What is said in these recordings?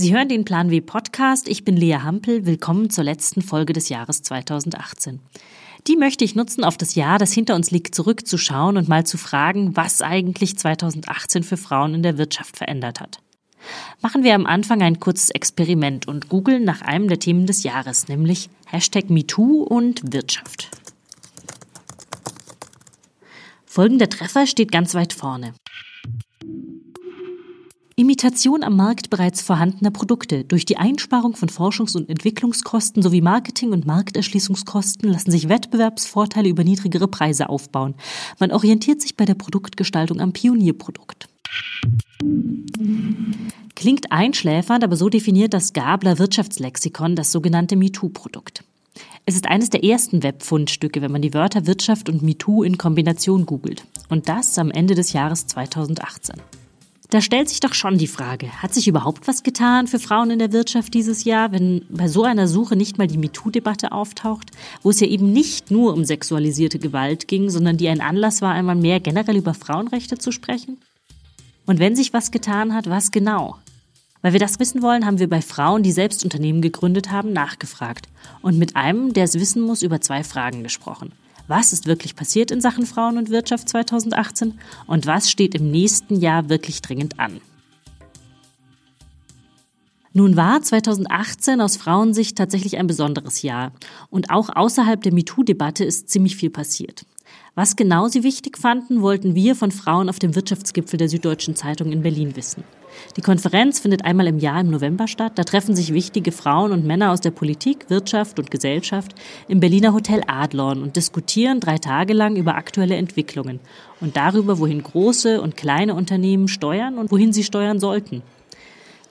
Sie hören den Plan W Podcast. Ich bin Lea Hampel. Willkommen zur letzten Folge des Jahres 2018. Die möchte ich nutzen, auf das Jahr, das hinter uns liegt, zurückzuschauen und mal zu fragen, was eigentlich 2018 für Frauen in der Wirtschaft verändert hat. Machen wir am Anfang ein kurzes Experiment und googeln nach einem der Themen des Jahres, nämlich Hashtag MeToo und Wirtschaft. Folgender Treffer steht ganz weit vorne. Imitation am Markt bereits vorhandener Produkte. Durch die Einsparung von Forschungs- und Entwicklungskosten sowie Marketing- und Markterschließungskosten lassen sich Wettbewerbsvorteile über niedrigere Preise aufbauen. Man orientiert sich bei der Produktgestaltung am Pionierprodukt. Klingt einschläfernd, aber so definiert das Gabler Wirtschaftslexikon das sogenannte MeToo-Produkt. Es ist eines der ersten Webfundstücke, wenn man die Wörter Wirtschaft und MeToo in Kombination googelt. Und das am Ende des Jahres 2018. Da stellt sich doch schon die Frage, hat sich überhaupt was getan für Frauen in der Wirtschaft dieses Jahr, wenn bei so einer Suche nicht mal die MeToo-Debatte auftaucht, wo es ja eben nicht nur um sexualisierte Gewalt ging, sondern die ein Anlass war, einmal mehr generell über Frauenrechte zu sprechen? Und wenn sich was getan hat, was genau? Weil wir das wissen wollen, haben wir bei Frauen, die selbst Unternehmen gegründet haben, nachgefragt und mit einem, der es wissen muss, über zwei Fragen gesprochen. Was ist wirklich passiert in Sachen Frauen und Wirtschaft 2018 und was steht im nächsten Jahr wirklich dringend an? Nun war 2018 aus Frauensicht tatsächlich ein besonderes Jahr. Und auch außerhalb der MeToo-Debatte ist ziemlich viel passiert. Was genau sie wichtig fanden, wollten wir von Frauen auf dem Wirtschaftsgipfel der Süddeutschen Zeitung in Berlin wissen. Die Konferenz findet einmal im Jahr im November statt. Da treffen sich wichtige Frauen und Männer aus der Politik, Wirtschaft und Gesellschaft im Berliner Hotel Adlon und diskutieren drei Tage lang über aktuelle Entwicklungen und darüber, wohin große und kleine Unternehmen steuern und wohin sie steuern sollten.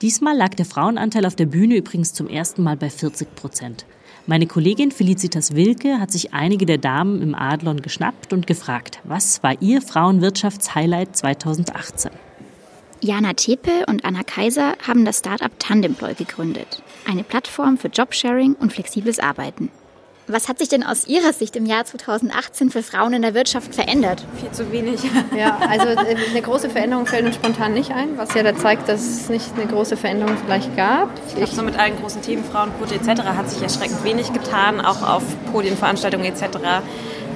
Diesmal lag der Frauenanteil auf der Bühne übrigens zum ersten Mal bei 40 Prozent. Meine Kollegin Felicitas Wilke hat sich einige der Damen im Adlon geschnappt und gefragt, was war ihr Frauenwirtschaftshighlight 2018? Jana Tepe und Anna Kaiser haben das Startup Tandemploy gegründet, eine Plattform für Jobsharing und flexibles Arbeiten. Was hat sich denn aus Ihrer Sicht im Jahr 2018 für Frauen in der Wirtschaft verändert? Viel zu wenig. Ja, also äh, eine große Veränderung fällt uns spontan nicht ein, was ja da zeigt, dass es nicht eine große Veränderung vielleicht gab. Ich glaube, so mit allen großen Themen, Frauenquote etc. hat sich erschreckend wenig getan, auch auf Podienveranstaltungen etc.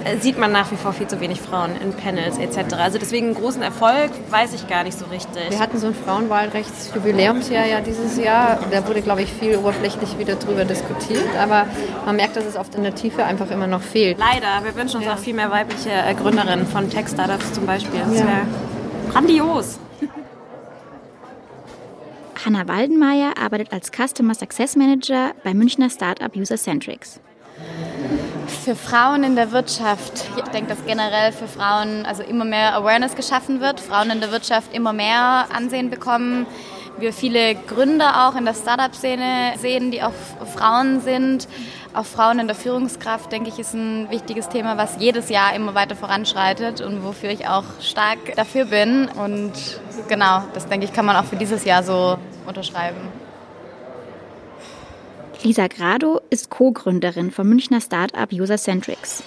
Äh, sieht man nach wie vor viel zu wenig Frauen in Panels etc. Also deswegen einen großen Erfolg weiß ich gar nicht so richtig. Wir hatten so ein Frauenwahlrechtsjubiläumsjahr ja dieses Jahr. Da wurde, glaube ich, viel oberflächlich wieder drüber diskutiert. Aber man merkt, dass es oft in der Tiefe einfach immer noch fehlt. Leider. Wir wünschen uns ja. auch viel mehr weibliche äh, Gründerinnen von Tech-Startups zum Beispiel. Das ja. wäre grandios. Hanna Waldenmeier arbeitet als Customer Success Manager bei Münchner Startup User-Centrics für Frauen in der Wirtschaft. Ich denke, dass generell für Frauen also immer mehr Awareness geschaffen wird, Frauen in der Wirtschaft immer mehr Ansehen bekommen. Wir viele Gründer auch in der Startup-Szene sehen, die auch Frauen sind. Auch Frauen in der Führungskraft, denke ich, ist ein wichtiges Thema, was jedes Jahr immer weiter voranschreitet und wofür ich auch stark dafür bin. Und genau, das denke ich, kann man auch für dieses Jahr so unterschreiben. Lisa Grado ist Co-Gründerin vom Münchner Startup User-Centrics.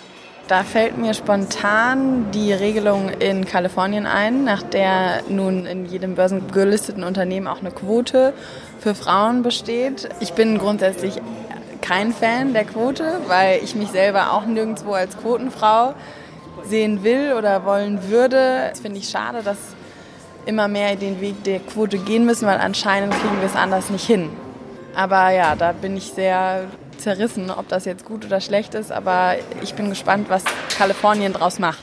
Da fällt mir spontan die Regelung in Kalifornien ein, nach der nun in jedem börsengelisteten Unternehmen auch eine Quote für Frauen besteht. Ich bin grundsätzlich kein Fan der Quote, weil ich mich selber auch nirgendwo als Quotenfrau sehen will oder wollen würde. Das finde ich schade, dass immer mehr den Weg der Quote gehen müssen, weil anscheinend kriegen wir es anders nicht hin. Aber ja, da bin ich sehr zerrissen, ob das jetzt gut oder schlecht ist. Aber ich bin gespannt, was Kalifornien draus macht.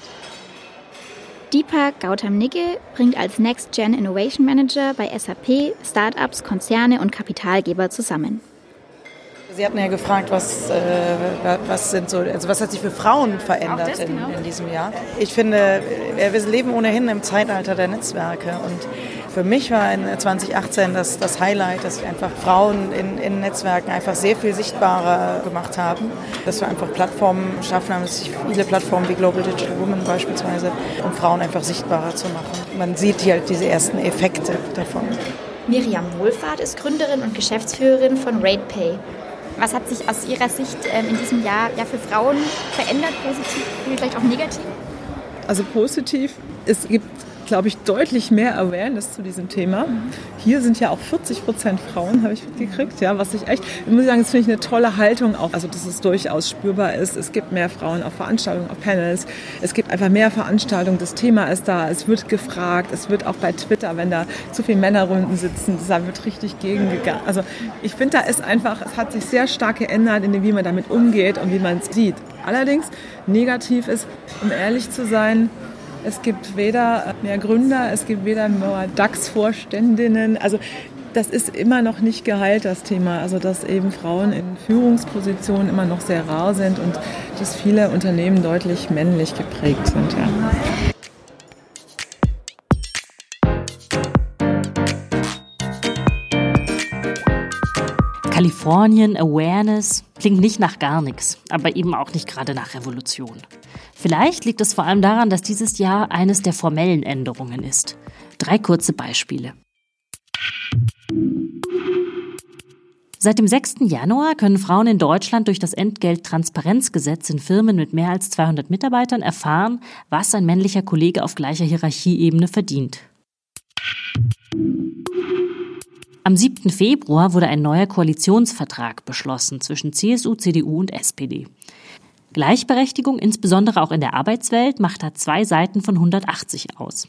Deepak Gautam Nigge bringt als Next Gen Innovation Manager bei SAP Startups, Konzerne und Kapitalgeber zusammen. Sie hatten ja gefragt, was, äh, was, sind so, also was hat sich für Frauen verändert in, genau. in, diesem Jahr. Ich finde, wir leben ohnehin im Zeitalter der Netzwerke und für mich war in 2018 das, das Highlight, dass einfach Frauen in, in Netzwerken einfach sehr viel sichtbarer gemacht haben. Dass wir einfach Plattformen schaffen haben, sich viele Plattformen wie Global Digital Women beispielsweise, um Frauen einfach sichtbarer zu machen. Man sieht hier halt diese ersten Effekte davon. Miriam Wohlfahrt ist Gründerin und Geschäftsführerin von RatePay. Was hat sich aus Ihrer Sicht ähm, in diesem Jahr ja, für Frauen verändert, positiv, vielleicht auch negativ? Also positiv, es gibt glaube ich, deutlich mehr Awareness zu diesem Thema. Hier sind ja auch 40 Prozent Frauen, habe ich mitgekriegt, ja, was ich echt, ich muss sagen, das finde ich eine tolle Haltung auch, also dass es durchaus spürbar ist. Es gibt mehr Frauen auf Veranstaltungen, auf Panels, es gibt einfach mehr Veranstaltungen, das Thema ist da, es wird gefragt, es wird auch bei Twitter, wenn da zu viele Männerrunden sitzen, da wird richtig gegengegangen. Also ich finde, da ist einfach, es hat sich sehr stark geändert, in dem, wie man damit umgeht und wie man es sieht. Allerdings negativ ist, um ehrlich zu sein, es gibt weder mehr Gründer, es gibt weder mehr DAX-Vorständinnen. Also das ist immer noch nicht geheilt, das Thema. Also dass eben Frauen in Führungspositionen immer noch sehr rar sind und dass viele Unternehmen deutlich männlich geprägt sind. Ja. Kalifornien, Awareness, klingt nicht nach gar nichts, aber eben auch nicht gerade nach Revolution. Vielleicht liegt es vor allem daran, dass dieses Jahr eines der formellen Änderungen ist. Drei kurze Beispiele. Seit dem 6. Januar können Frauen in Deutschland durch das Entgelttransparenzgesetz in Firmen mit mehr als 200 Mitarbeitern erfahren, was ein männlicher Kollege auf gleicher Hierarchieebene verdient. Am 7. Februar wurde ein neuer Koalitionsvertrag beschlossen zwischen CSU, CDU und SPD. Gleichberechtigung, insbesondere auch in der Arbeitswelt, macht da zwei Seiten von 180 aus.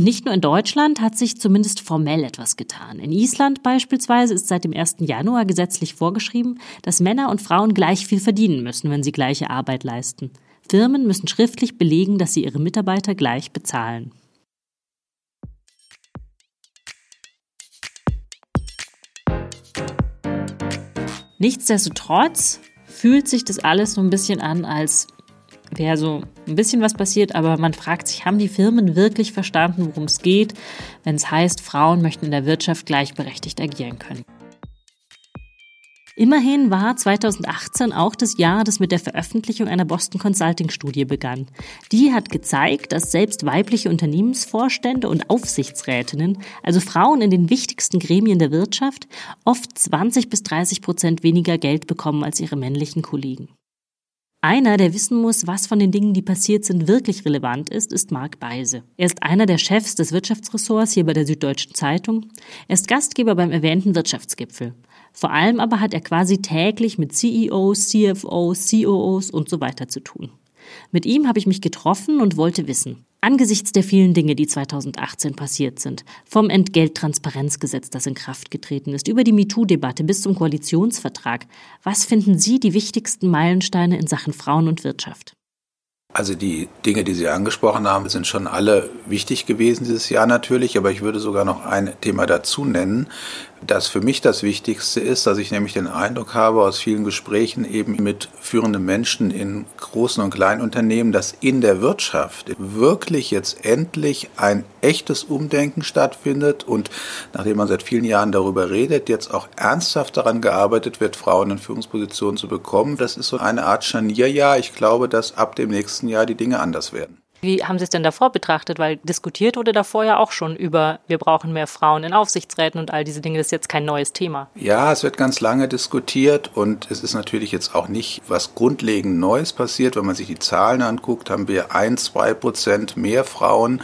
Und nicht nur in Deutschland hat sich zumindest formell etwas getan. In Island beispielsweise ist seit dem 1. Januar gesetzlich vorgeschrieben, dass Männer und Frauen gleich viel verdienen müssen, wenn sie gleiche Arbeit leisten. Firmen müssen schriftlich belegen, dass sie ihre Mitarbeiter gleich bezahlen. Nichtsdestotrotz fühlt sich das alles so ein bisschen an, als wäre so ein bisschen was passiert, aber man fragt sich, haben die Firmen wirklich verstanden, worum es geht, wenn es heißt, Frauen möchten in der Wirtschaft gleichberechtigt agieren können? Immerhin war 2018 auch das Jahr, das mit der Veröffentlichung einer Boston Consulting Studie begann. Die hat gezeigt, dass selbst weibliche Unternehmensvorstände und Aufsichtsrätinnen, also Frauen in den wichtigsten Gremien der Wirtschaft, oft 20 bis 30 Prozent weniger Geld bekommen als ihre männlichen Kollegen. Einer, der wissen muss, was von den Dingen, die passiert sind, wirklich relevant ist, ist Marc Beise. Er ist einer der Chefs des Wirtschaftsressorts hier bei der Süddeutschen Zeitung. Er ist Gastgeber beim erwähnten Wirtschaftsgipfel. Vor allem aber hat er quasi täglich mit CEOs, CFOs, COOs und so weiter zu tun. Mit ihm habe ich mich getroffen und wollte wissen, angesichts der vielen Dinge, die 2018 passiert sind, vom Entgelttransparenzgesetz, das in Kraft getreten ist, über die MeToo-Debatte bis zum Koalitionsvertrag, was finden Sie die wichtigsten Meilensteine in Sachen Frauen und Wirtschaft? Also die Dinge, die Sie angesprochen haben, sind schon alle wichtig gewesen dieses Jahr natürlich, aber ich würde sogar noch ein Thema dazu nennen, das für mich das Wichtigste ist, dass ich nämlich den Eindruck habe aus vielen Gesprächen eben mit führenden Menschen in großen und kleinen Unternehmen, dass in der Wirtschaft wirklich jetzt endlich ein echtes Umdenken stattfindet und nachdem man seit vielen Jahren darüber redet, jetzt auch ernsthaft daran gearbeitet wird, Frauen in Führungspositionen zu bekommen. Das ist so eine Art Scharnierjahr. Ich glaube, dass ab dem nächsten Jahr die Dinge anders werden. Wie haben Sie es denn davor betrachtet? Weil diskutiert wurde davor ja auch schon über, wir brauchen mehr Frauen in Aufsichtsräten und all diese Dinge. Das ist jetzt kein neues Thema. Ja, es wird ganz lange diskutiert und es ist natürlich jetzt auch nicht was grundlegend Neues passiert. Wenn man sich die Zahlen anguckt, haben wir ein, zwei Prozent mehr Frauen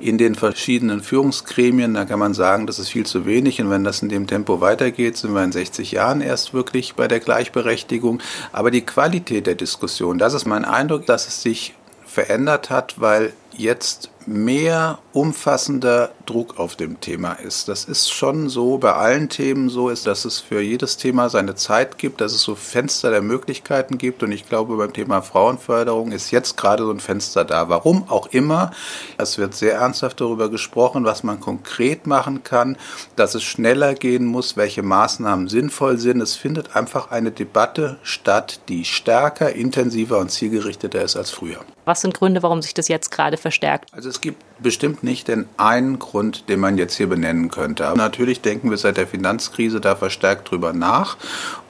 in den verschiedenen Führungsgremien. Da kann man sagen, das ist viel zu wenig. Und wenn das in dem Tempo weitergeht, sind wir in 60 Jahren erst wirklich bei der Gleichberechtigung. Aber die Qualität der Diskussion, das ist mein Eindruck, dass es sich verändert hat, weil jetzt mehr umfassender Druck auf dem Thema ist. Das ist schon so bei allen Themen so ist, dass es für jedes Thema seine Zeit gibt, dass es so Fenster der Möglichkeiten gibt und ich glaube beim Thema Frauenförderung ist jetzt gerade so ein Fenster da. Warum auch immer. Es wird sehr ernsthaft darüber gesprochen, was man konkret machen kann, dass es schneller gehen muss, welche Maßnahmen sinnvoll sind. Es findet einfach eine Debatte statt, die stärker, intensiver und zielgerichteter ist als früher. Was sind Gründe, warum sich das jetzt gerade verstärkt? Also es gibt bestimmt nicht den einen Grund, den man jetzt hier benennen könnte. Aber natürlich denken wir seit der Finanzkrise da verstärkt drüber nach,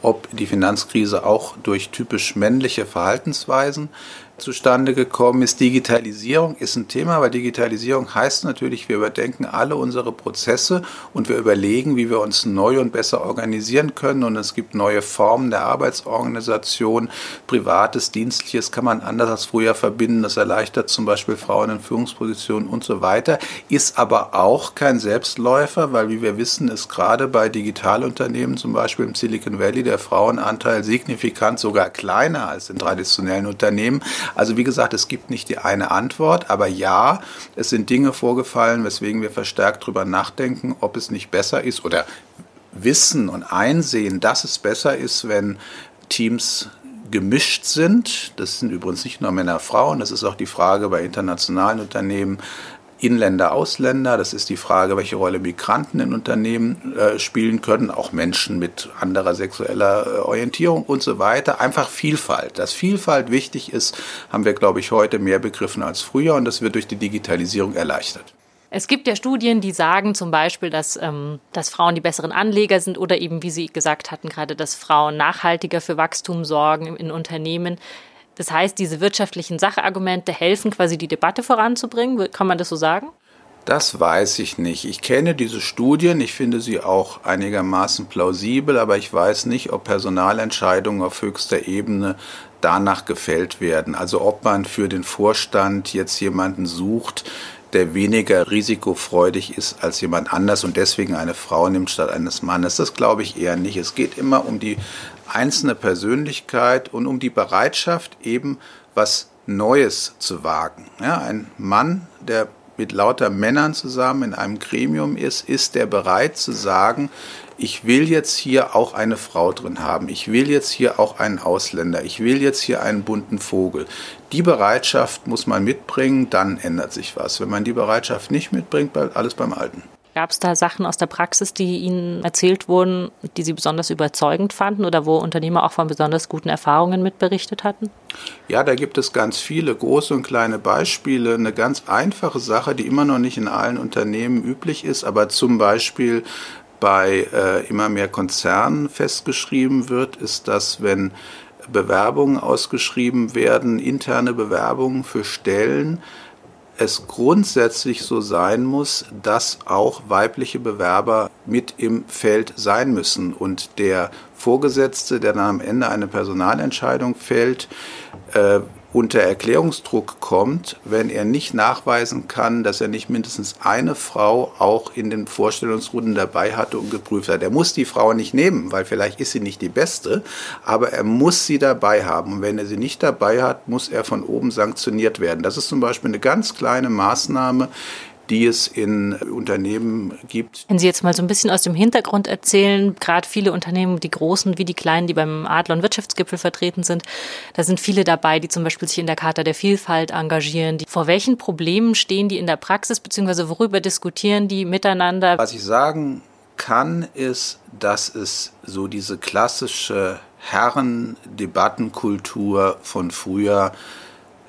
ob die Finanzkrise auch durch typisch männliche Verhaltensweisen zustande gekommen ist. Digitalisierung ist ein Thema, weil Digitalisierung heißt natürlich, wir überdenken alle unsere Prozesse und wir überlegen, wie wir uns neu und besser organisieren können. Und es gibt neue Formen der Arbeitsorganisation. Privates, Dienstliches kann man anders als früher verbinden. Das erleichtert zum Beispiel Frauen in Führungspositionen und so weiter. Ist aber auch kein Selbstläufer, weil wie wir wissen, ist gerade bei Digitalunternehmen, zum Beispiel im Silicon Valley, der Frauenanteil signifikant sogar kleiner als in traditionellen Unternehmen. Also wie gesagt, es gibt nicht die eine Antwort, aber ja, es sind Dinge vorgefallen, weswegen wir verstärkt darüber nachdenken, ob es nicht besser ist oder wissen und einsehen, dass es besser ist, wenn Teams gemischt sind. Das sind übrigens nicht nur Männer, Frauen. Das ist auch die Frage bei internationalen Unternehmen. Inländer, Ausländer. Das ist die Frage, welche Rolle Migranten in Unternehmen äh, spielen können, auch Menschen mit anderer sexueller äh, Orientierung und so weiter. Einfach Vielfalt. Dass Vielfalt wichtig ist, haben wir, glaube ich, heute mehr begriffen als früher und das wird durch die Digitalisierung erleichtert. Es gibt ja Studien, die sagen zum Beispiel, dass, ähm, dass Frauen die besseren Anleger sind oder eben, wie Sie gesagt hatten, gerade, dass Frauen nachhaltiger für Wachstum sorgen in Unternehmen. Das heißt, diese wirtschaftlichen Sachargumente helfen quasi die Debatte voranzubringen. Kann man das so sagen? Das weiß ich nicht. Ich kenne diese Studien, ich finde sie auch einigermaßen plausibel, aber ich weiß nicht, ob Personalentscheidungen auf höchster Ebene danach gefällt werden. Also ob man für den Vorstand jetzt jemanden sucht, der weniger risikofreudig ist als jemand anders und deswegen eine Frau nimmt statt eines Mannes. Das glaube ich eher nicht. Es geht immer um die einzelne Persönlichkeit und um die Bereitschaft, eben was Neues zu wagen. Ja, ein Mann, der mit lauter Männern zusammen in einem Gremium ist, ist der bereit zu sagen, ich will jetzt hier auch eine Frau drin haben, ich will jetzt hier auch einen Ausländer, ich will jetzt hier einen bunten Vogel. Die Bereitschaft muss man mitbringen, dann ändert sich was. Wenn man die Bereitschaft nicht mitbringt, bleibt alles beim Alten. Gab es da Sachen aus der Praxis, die Ihnen erzählt wurden, die Sie besonders überzeugend fanden oder wo Unternehmer auch von besonders guten Erfahrungen mitberichtet hatten? Ja, da gibt es ganz viele große und kleine Beispiele. Eine ganz einfache Sache, die immer noch nicht in allen Unternehmen üblich ist, aber zum Beispiel bei äh, immer mehr Konzernen festgeschrieben wird, ist, dass wenn Bewerbungen ausgeschrieben werden, interne Bewerbungen für Stellen, es grundsätzlich so sein muss, dass auch weibliche Bewerber mit im Feld sein müssen. Und der Vorgesetzte, der dann am Ende eine Personalentscheidung fällt, äh, unter Erklärungsdruck kommt, wenn er nicht nachweisen kann, dass er nicht mindestens eine Frau auch in den Vorstellungsrunden dabei hatte und geprüft hat. Er muss die Frau nicht nehmen, weil vielleicht ist sie nicht die beste, aber er muss sie dabei haben. Und wenn er sie nicht dabei hat, muss er von oben sanktioniert werden. Das ist zum Beispiel eine ganz kleine Maßnahme, die es in Unternehmen gibt. Wenn Sie jetzt mal so ein bisschen aus dem Hintergrund erzählen, gerade viele Unternehmen, die großen wie die kleinen, die beim Adler- und Wirtschaftsgipfel vertreten sind, da sind viele dabei, die zum Beispiel sich in der Charta der Vielfalt engagieren. Die, vor welchen Problemen stehen die in der Praxis, beziehungsweise worüber diskutieren die miteinander? Was ich sagen kann, ist, dass es so diese klassische Herrendebattenkultur von früher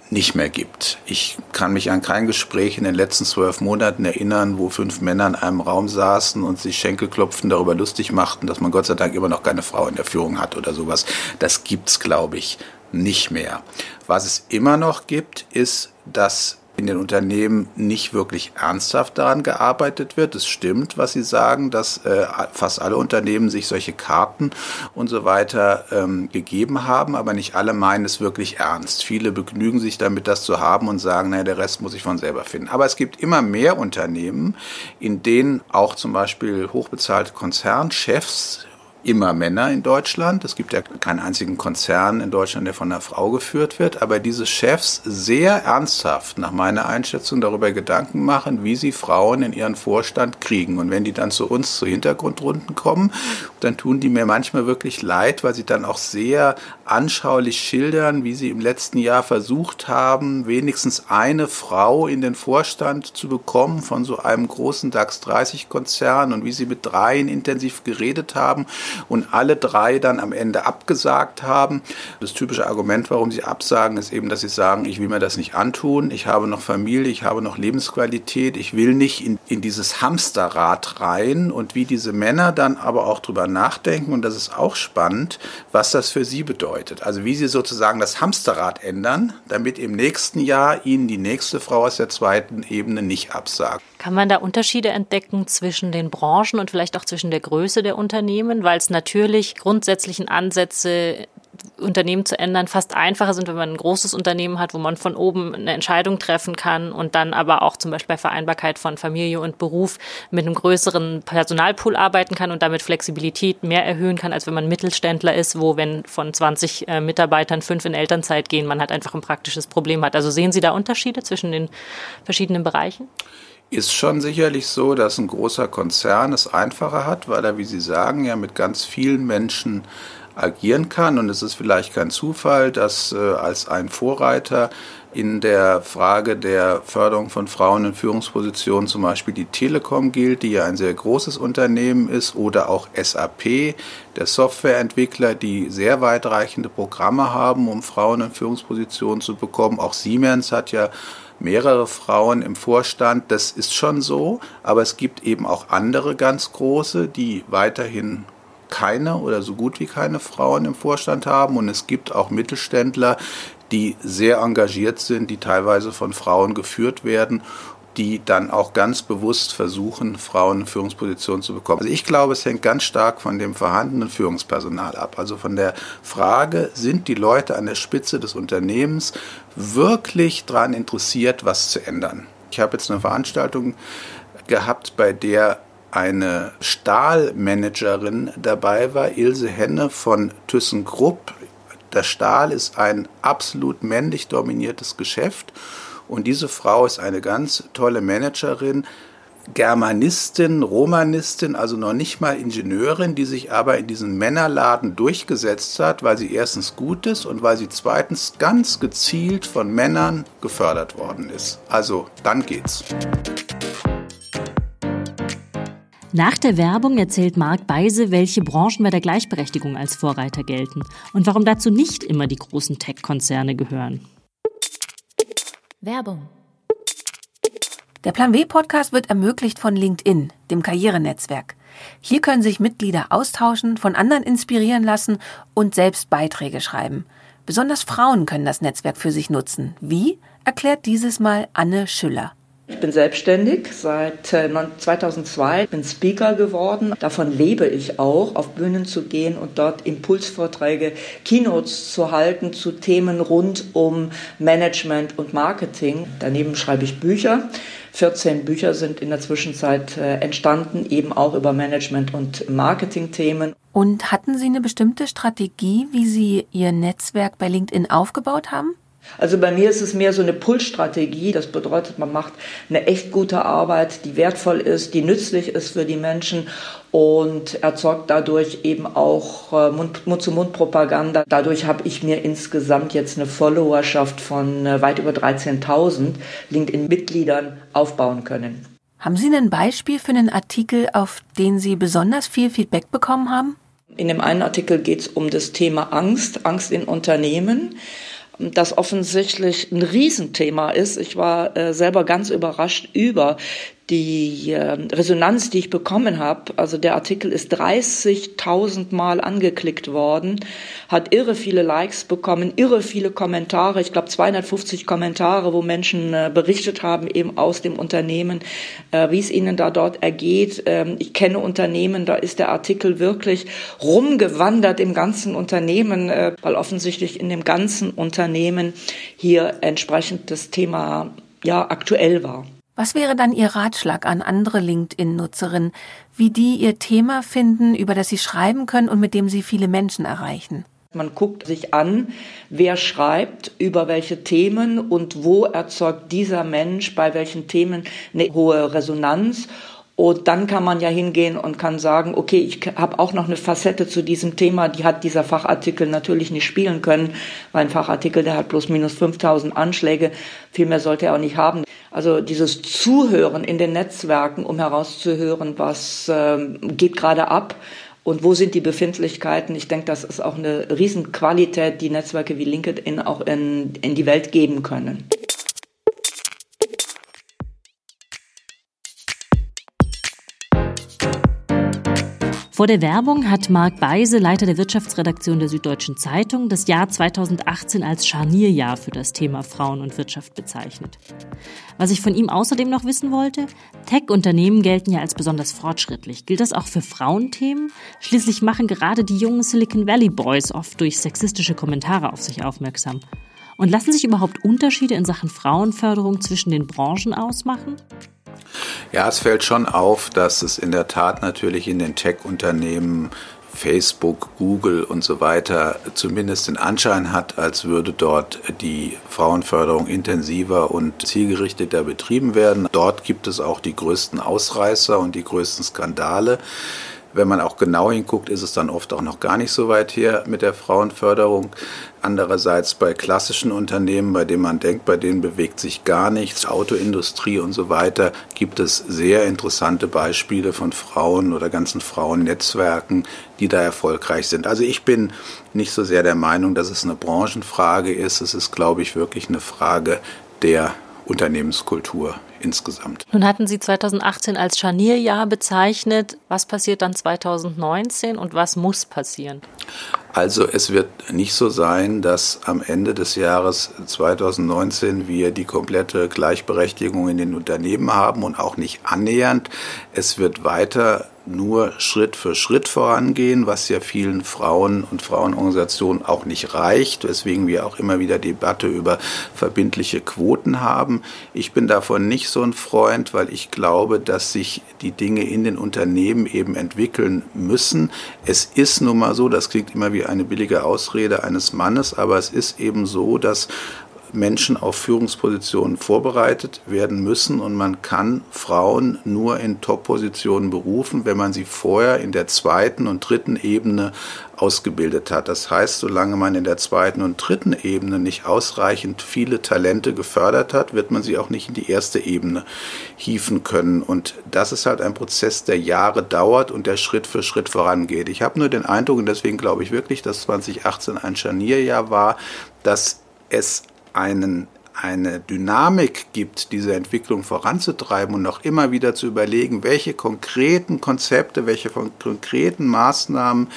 nicht mehr gibt. Ich kann mich an kein Gespräch in den letzten zwölf Monaten erinnern, wo fünf Männer in einem Raum saßen und sich Schenkelklopfen darüber lustig machten, dass man Gott sei Dank immer noch keine Frau in der Führung hat oder sowas. Das gibt's, glaube ich, nicht mehr. Was es immer noch gibt, ist, dass in den Unternehmen nicht wirklich ernsthaft daran gearbeitet wird. Es stimmt, was Sie sagen, dass äh, fast alle Unternehmen sich solche Karten und so weiter ähm, gegeben haben, aber nicht alle meinen es wirklich ernst. Viele begnügen sich damit, das zu haben und sagen, naja, der Rest muss ich von selber finden. Aber es gibt immer mehr Unternehmen, in denen auch zum Beispiel hochbezahlte Konzernchefs immer Männer in Deutschland. Es gibt ja keinen einzigen Konzern in Deutschland, der von einer Frau geführt wird. Aber diese Chefs sehr ernsthaft, nach meiner Einschätzung, darüber Gedanken machen, wie sie Frauen in ihren Vorstand kriegen. Und wenn die dann zu uns zu Hintergrundrunden kommen, dann tun die mir manchmal wirklich leid, weil sie dann auch sehr anschaulich schildern, wie sie im letzten Jahr versucht haben, wenigstens eine Frau in den Vorstand zu bekommen von so einem großen DAX 30 Konzern und wie sie mit dreien intensiv geredet haben und alle drei dann am Ende abgesagt haben. Das typische Argument, warum sie absagen, ist eben, dass sie sagen, ich will mir das nicht antun, ich habe noch Familie, ich habe noch Lebensqualität, ich will nicht in, in dieses Hamsterrad rein und wie diese Männer dann aber auch drüber nachdenken und das ist auch spannend, was das für sie bedeutet. Also wie sie sozusagen das Hamsterrad ändern, damit im nächsten Jahr ihnen die nächste Frau aus der zweiten Ebene nicht absagt. Kann man da Unterschiede entdecken zwischen den Branchen und vielleicht auch zwischen der Größe der Unternehmen, weil es natürlich grundsätzlichen Ansätze Unternehmen zu ändern fast einfacher sind, wenn man ein großes Unternehmen hat, wo man von oben eine Entscheidung treffen kann und dann aber auch zum Beispiel bei Vereinbarkeit von Familie und Beruf mit einem größeren Personalpool arbeiten kann und damit Flexibilität mehr erhöhen kann, als wenn man Mittelständler ist, wo wenn von 20 äh, Mitarbeitern fünf in Elternzeit gehen, man halt einfach ein praktisches Problem hat. Also sehen Sie da Unterschiede zwischen den verschiedenen Bereichen? Ist schon sicherlich so, dass ein großer Konzern es einfacher hat, weil er, wie Sie sagen, ja mit ganz vielen Menschen agieren kann. Und es ist vielleicht kein Zufall, dass äh, als ein Vorreiter in der Frage der Förderung von Frauen in Führungspositionen zum Beispiel die Telekom gilt, die ja ein sehr großes Unternehmen ist, oder auch SAP, der Softwareentwickler, die sehr weitreichende Programme haben, um Frauen in Führungspositionen zu bekommen. Auch Siemens hat ja mehrere Frauen im Vorstand. Das ist schon so, aber es gibt eben auch andere ganz große, die weiterhin keine oder so gut wie keine Frauen im Vorstand haben. Und es gibt auch Mittelständler, die sehr engagiert sind, die teilweise von Frauen geführt werden die dann auch ganz bewusst versuchen, Frauen in Führungspositionen zu bekommen. Also ich glaube, es hängt ganz stark von dem vorhandenen Führungspersonal ab. Also von der Frage, sind die Leute an der Spitze des Unternehmens wirklich daran interessiert, was zu ändern? Ich habe jetzt eine Veranstaltung gehabt, bei der eine Stahlmanagerin dabei war, Ilse Henne von ThyssenKrupp. Der Stahl ist ein absolut männlich dominiertes Geschäft und diese Frau ist eine ganz tolle Managerin, Germanistin, Romanistin, also noch nicht mal Ingenieurin, die sich aber in diesem Männerladen durchgesetzt hat, weil sie erstens gut ist und weil sie zweitens ganz gezielt von Männern gefördert worden ist. Also dann geht's. Nach der Werbung erzählt Marc Beise, welche Branchen bei der Gleichberechtigung als Vorreiter gelten und warum dazu nicht immer die großen Tech-Konzerne gehören. Werbung. Der Plan W Podcast wird ermöglicht von LinkedIn, dem Karrierenetzwerk. Hier können sich Mitglieder austauschen, von anderen inspirieren lassen und selbst Beiträge schreiben. Besonders Frauen können das Netzwerk für sich nutzen. Wie? Erklärt dieses Mal Anne Schüller. Ich bin selbstständig seit 2002, äh, bin Speaker geworden. Davon lebe ich auch, auf Bühnen zu gehen und dort Impulsvorträge, Keynotes zu halten zu Themen rund um Management und Marketing. Daneben schreibe ich Bücher. 14 Bücher sind in der Zwischenzeit äh, entstanden, eben auch über Management- und Marketing-Themen. Und hatten Sie eine bestimmte Strategie, wie Sie Ihr Netzwerk bei LinkedIn aufgebaut haben? Also bei mir ist es mehr so eine Pull-Strategie. Das bedeutet, man macht eine echt gute Arbeit, die wertvoll ist, die nützlich ist für die Menschen und erzeugt dadurch eben auch äh, Mund-zu-Mund-Propaganda. Dadurch habe ich mir insgesamt jetzt eine Followerschaft von äh, weit über 13.000 LinkedIn-Mitgliedern aufbauen können. Haben Sie ein Beispiel für einen Artikel, auf den Sie besonders viel Feedback bekommen haben? In dem einen Artikel geht es um das Thema Angst, Angst in Unternehmen das offensichtlich ein Riesenthema ist. Ich war äh, selber ganz überrascht über die äh, Resonanz, die ich bekommen habe, also der Artikel ist 30.000 Mal angeklickt worden, hat irre viele Likes bekommen, irre viele Kommentare, ich glaube 250 Kommentare, wo Menschen äh, berichtet haben, eben aus dem Unternehmen, äh, wie es ihnen da dort ergeht. Ähm, ich kenne Unternehmen, da ist der Artikel wirklich rumgewandert im ganzen Unternehmen, äh, weil offensichtlich in dem ganzen Unternehmen hier entsprechend das Thema ja aktuell war. Was wäre dann Ihr Ratschlag an andere LinkedIn-Nutzerinnen, wie die ihr Thema finden, über das sie schreiben können und mit dem sie viele Menschen erreichen? Man guckt sich an, wer schreibt, über welche Themen und wo erzeugt dieser Mensch bei welchen Themen eine hohe Resonanz und dann kann man ja hingehen und kann sagen, okay, ich habe auch noch eine Facette zu diesem Thema, die hat dieser Fachartikel natürlich nicht spielen können, weil ein Fachartikel, der hat plus minus 5000 Anschläge, viel mehr sollte er auch nicht haben. Also dieses Zuhören in den Netzwerken, um herauszuhören, was äh, geht gerade ab und wo sind die Befindlichkeiten. Ich denke, das ist auch eine Riesenqualität, die Netzwerke wie LinkedIn auch in, in die Welt geben können. Vor der Werbung hat Marc Beise, Leiter der Wirtschaftsredaktion der Süddeutschen Zeitung, das Jahr 2018 als Scharnierjahr für das Thema Frauen und Wirtschaft bezeichnet. Was ich von ihm außerdem noch wissen wollte, Tech-Unternehmen gelten ja als besonders fortschrittlich. Gilt das auch für Frauenthemen? Schließlich machen gerade die jungen Silicon Valley Boys oft durch sexistische Kommentare auf sich aufmerksam. Und lassen sich überhaupt Unterschiede in Sachen Frauenförderung zwischen den Branchen ausmachen? Ja, es fällt schon auf, dass es in der Tat natürlich in den Tech-Unternehmen Facebook, Google und so weiter zumindest den Anschein hat, als würde dort die Frauenförderung intensiver und zielgerichteter betrieben werden. Dort gibt es auch die größten Ausreißer und die größten Skandale. Wenn man auch genau hinguckt, ist es dann oft auch noch gar nicht so weit her mit der Frauenförderung. Andererseits bei klassischen Unternehmen, bei denen man denkt, bei denen bewegt sich gar nichts, Autoindustrie und so weiter, gibt es sehr interessante Beispiele von Frauen oder ganzen Frauennetzwerken, die da erfolgreich sind. Also ich bin nicht so sehr der Meinung, dass es eine Branchenfrage ist. Es ist, glaube ich, wirklich eine Frage der Unternehmenskultur insgesamt. Nun hatten Sie 2018 als Scharnierjahr bezeichnet. Was passiert dann 2019 und was muss passieren? Also es wird nicht so sein, dass am Ende des Jahres 2019 wir die komplette Gleichberechtigung in den Unternehmen haben und auch nicht annähernd. Es wird weiter nur Schritt für Schritt vorangehen, was ja vielen Frauen und Frauenorganisationen auch nicht reicht, weswegen wir auch immer wieder Debatte über verbindliche Quoten haben. Ich bin davon nicht so ein Freund, weil ich glaube, dass sich die Dinge in den Unternehmen eben entwickeln müssen. Es ist nun mal so, das klingt immer wie eine billige Ausrede eines Mannes, aber es ist eben so, dass Menschen auf Führungspositionen vorbereitet werden müssen und man kann Frauen nur in Top-Positionen berufen, wenn man sie vorher in der zweiten und dritten Ebene ausgebildet hat. Das heißt, solange man in der zweiten und dritten Ebene nicht ausreichend viele Talente gefördert hat, wird man sie auch nicht in die erste Ebene hieven können. Und das ist halt ein Prozess, der Jahre dauert und der Schritt für Schritt vorangeht. Ich habe nur den Eindruck, und deswegen glaube ich wirklich, dass 2018 ein Scharnierjahr war, dass es einen eine Dynamik gibt, diese Entwicklung voranzutreiben und auch immer wieder zu überlegen, welche konkreten Konzepte, welche konkreten Maßnahmen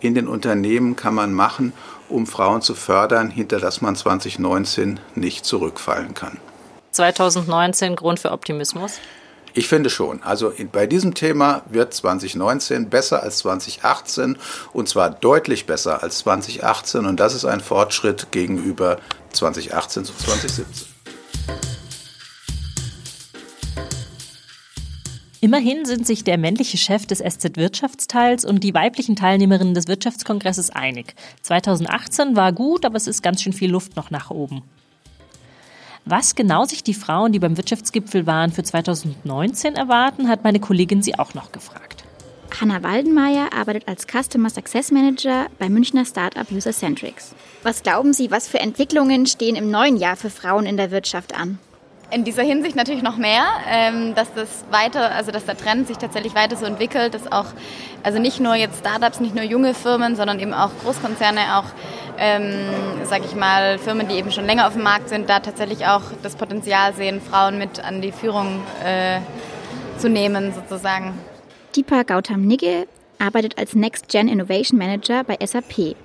in den Unternehmen kann man machen, um Frauen zu fördern, hinter das man 2019 nicht zurückfallen kann. 2019 Grund für Optimismus? Ich finde schon. Also bei diesem Thema wird 2019 besser als 2018 und zwar deutlich besser als 2018 und das ist ein Fortschritt gegenüber 2018 zu 2017. Immerhin sind sich der männliche Chef des SZ-Wirtschaftsteils und die weiblichen Teilnehmerinnen des Wirtschaftskongresses einig. 2018 war gut, aber es ist ganz schön viel Luft noch nach oben. Was genau sich die Frauen, die beim Wirtschaftsgipfel waren, für 2019 erwarten, hat meine Kollegin sie auch noch gefragt. Hanna Waldenmeier arbeitet als Customer Success Manager bei Münchner Startup Usercentrics. Was glauben Sie, was für Entwicklungen stehen im neuen Jahr für Frauen in der Wirtschaft an? In dieser Hinsicht natürlich noch mehr, ähm, dass das weiter, also dass der Trend sich tatsächlich weiter so entwickelt, dass auch, also nicht nur jetzt Startups, nicht nur junge Firmen, sondern eben auch Großkonzerne, auch, ähm, sage ich mal, Firmen, die eben schon länger auf dem Markt sind, da tatsächlich auch das Potenzial sehen, Frauen mit an die Führung äh, zu nehmen, sozusagen. Deepa Gautam Nigge arbeitet als Next Gen Innovation Manager bei SAP.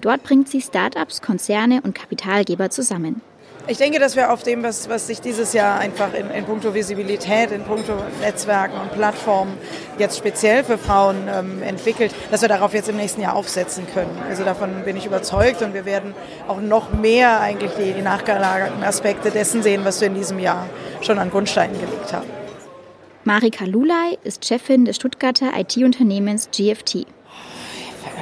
Dort bringt sie Startups, Konzerne und Kapitalgeber zusammen. Ich denke, dass wir auf dem, was, was sich dieses Jahr einfach in, in puncto Visibilität, in puncto Netzwerken und Plattformen jetzt speziell für Frauen ähm, entwickelt, dass wir darauf jetzt im nächsten Jahr aufsetzen können. Also davon bin ich überzeugt und wir werden auch noch mehr eigentlich die, die nachgelagerten Aspekte dessen sehen, was wir in diesem Jahr schon an Grundsteinen gelegt haben. Marika Lulay ist Chefin des Stuttgarter IT-Unternehmens GFT.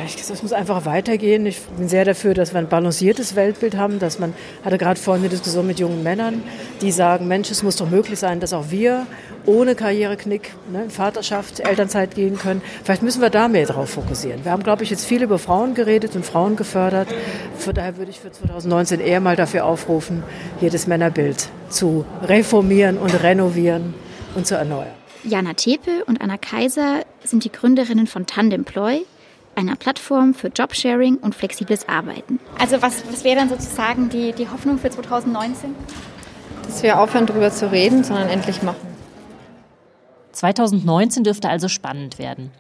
Es muss einfach weitergehen. Ich bin sehr dafür, dass wir ein balanciertes Weltbild haben, dass man, hatte gerade vorhin eine Diskussion mit jungen Männern, die sagen, Mensch, es muss doch möglich sein, dass auch wir ohne Karriereknick, ne, Vaterschaft, Elternzeit gehen können. Vielleicht müssen wir da mehr drauf fokussieren. Wir haben, glaube ich, jetzt viel über Frauen geredet und Frauen gefördert. Von daher würde ich für 2019 eher mal dafür aufrufen, hier das Männerbild zu reformieren und renovieren und zu erneuern. Jana Tepe und Anna Kaiser sind die Gründerinnen von Tandemploy – einer Plattform für Jobsharing und flexibles Arbeiten. Also was, was wäre dann sozusagen die, die Hoffnung für 2019? Dass wir aufhören, darüber zu reden, sondern endlich machen. 2019 dürfte also spannend werden.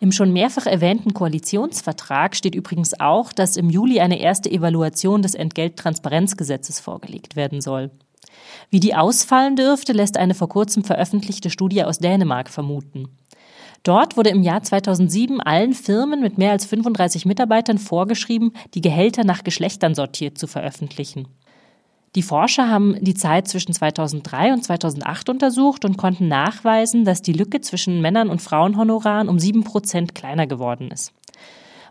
Im schon mehrfach erwähnten Koalitionsvertrag steht übrigens auch, dass im Juli eine erste Evaluation des Entgelttransparenzgesetzes vorgelegt werden soll. Wie die ausfallen dürfte, lässt eine vor kurzem veröffentlichte Studie aus Dänemark vermuten. Dort wurde im Jahr 2007 allen Firmen mit mehr als 35 Mitarbeitern vorgeschrieben, die Gehälter nach Geschlechtern sortiert zu veröffentlichen. Die Forscher haben die Zeit zwischen 2003 und 2008 untersucht und konnten nachweisen, dass die Lücke zwischen Männern- und Frauenhonoraren um sieben Prozent kleiner geworden ist.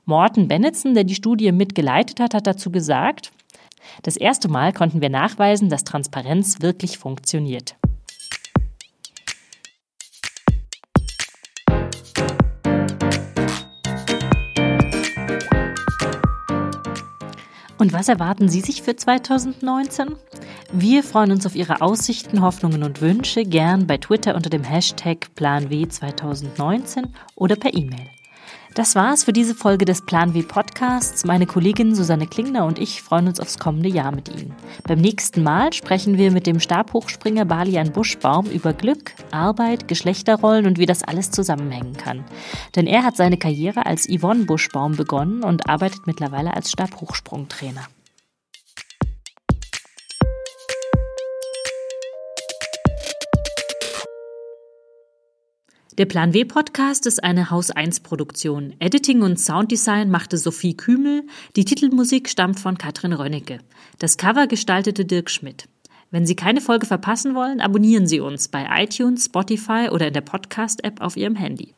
Morten Bennetson, der die Studie mitgeleitet hat, hat dazu gesagt, das erste Mal konnten wir nachweisen, dass Transparenz wirklich funktioniert. Und was erwarten Sie sich für 2019? Wir freuen uns auf Ihre Aussichten, Hoffnungen und Wünsche gern bei Twitter unter dem Hashtag PlanW 2019 oder per E-Mail. Das war's für diese Folge des Plan W Podcasts. Meine Kollegin Susanne Klingner und ich freuen uns aufs kommende Jahr mit Ihnen. Beim nächsten Mal sprechen wir mit dem Stabhochspringer Balian Buschbaum über Glück, Arbeit, Geschlechterrollen und wie das alles zusammenhängen kann. Denn er hat seine Karriere als Yvonne Buschbaum begonnen und arbeitet mittlerweile als Stabhochsprungtrainer. Der Plan W Podcast ist eine Haus 1 Produktion. Editing und Sounddesign machte Sophie Kümel. Die Titelmusik stammt von Katrin Rönnecke. Das Cover gestaltete Dirk Schmidt. Wenn Sie keine Folge verpassen wollen, abonnieren Sie uns bei iTunes, Spotify oder in der Podcast-App auf Ihrem Handy.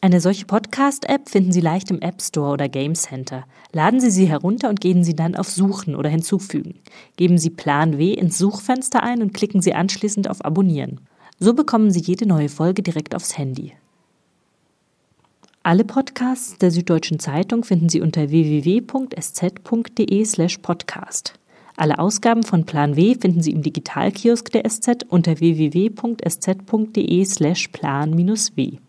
Eine solche Podcast-App finden Sie leicht im App Store oder Game Center. Laden Sie sie herunter und gehen Sie dann auf Suchen oder Hinzufügen. Geben Sie Plan W ins Suchfenster ein und klicken Sie anschließend auf Abonnieren. So bekommen Sie jede neue Folge direkt aufs Handy. Alle Podcasts der Süddeutschen Zeitung finden Sie unter www.sz.de/podcast. Alle Ausgaben von Plan W finden Sie im Digitalkiosk der SZ unter www.sz.de/plan-w.